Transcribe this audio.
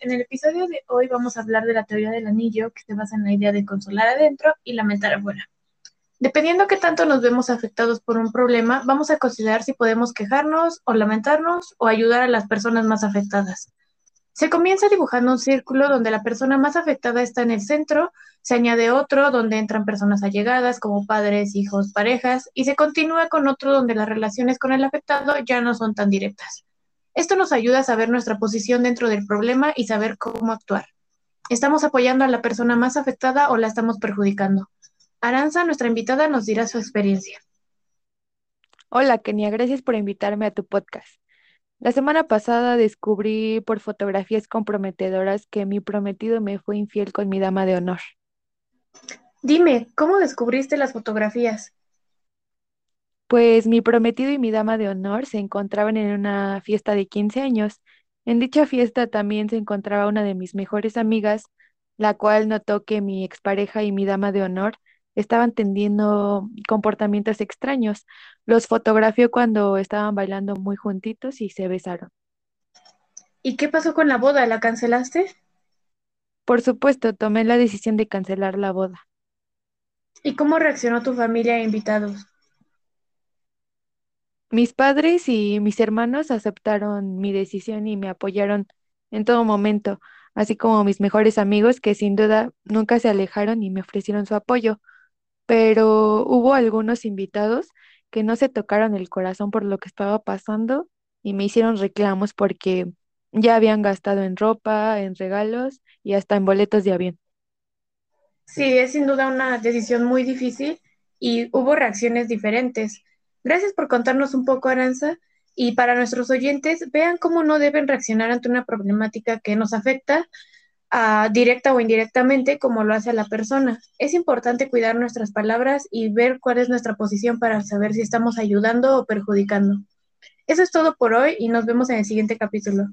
el episodio de hoy vamos a hablar de la teoría del anillo que se basa en la idea de consolar adentro y lamentar afuera. Dependiendo qué tanto nos vemos afectados por un problema, vamos a considerar si podemos quejarnos o lamentarnos o ayudar a las personas más afectadas. Se comienza dibujando un círculo donde la persona más afectada está en el centro, se añade otro donde entran personas allegadas como padres, hijos, parejas, y se continúa con otro donde las relaciones con el afectado ya no son tan directas. Esto nos ayuda a saber nuestra posición dentro del problema y saber cómo actuar. ¿Estamos apoyando a la persona más afectada o la estamos perjudicando? Aranza, nuestra invitada, nos dirá su experiencia. Hola, Kenia, gracias por invitarme a tu podcast. La semana pasada descubrí por fotografías comprometedoras que mi prometido me fue infiel con mi dama de honor. Dime, ¿cómo descubriste las fotografías? Pues mi prometido y mi dama de honor se encontraban en una fiesta de 15 años. En dicha fiesta también se encontraba una de mis mejores amigas, la cual notó que mi expareja y mi dama de honor estaban teniendo comportamientos extraños. Los fotografió cuando estaban bailando muy juntitos y se besaron. ¿Y qué pasó con la boda? ¿La cancelaste? Por supuesto, tomé la decisión de cancelar la boda. ¿Y cómo reaccionó tu familia e invitados? Mis padres y mis hermanos aceptaron mi decisión y me apoyaron en todo momento, así como mis mejores amigos que sin duda nunca se alejaron y me ofrecieron su apoyo pero hubo algunos invitados que no se tocaron el corazón por lo que estaba pasando y me hicieron reclamos porque ya habían gastado en ropa, en regalos y hasta en boletos de avión. Sí, es sin duda una decisión muy difícil y hubo reacciones diferentes. Gracias por contarnos un poco, Aranza. Y para nuestros oyentes, vean cómo no deben reaccionar ante una problemática que nos afecta directa o indirectamente como lo hace la persona. Es importante cuidar nuestras palabras y ver cuál es nuestra posición para saber si estamos ayudando o perjudicando. Eso es todo por hoy y nos vemos en el siguiente capítulo.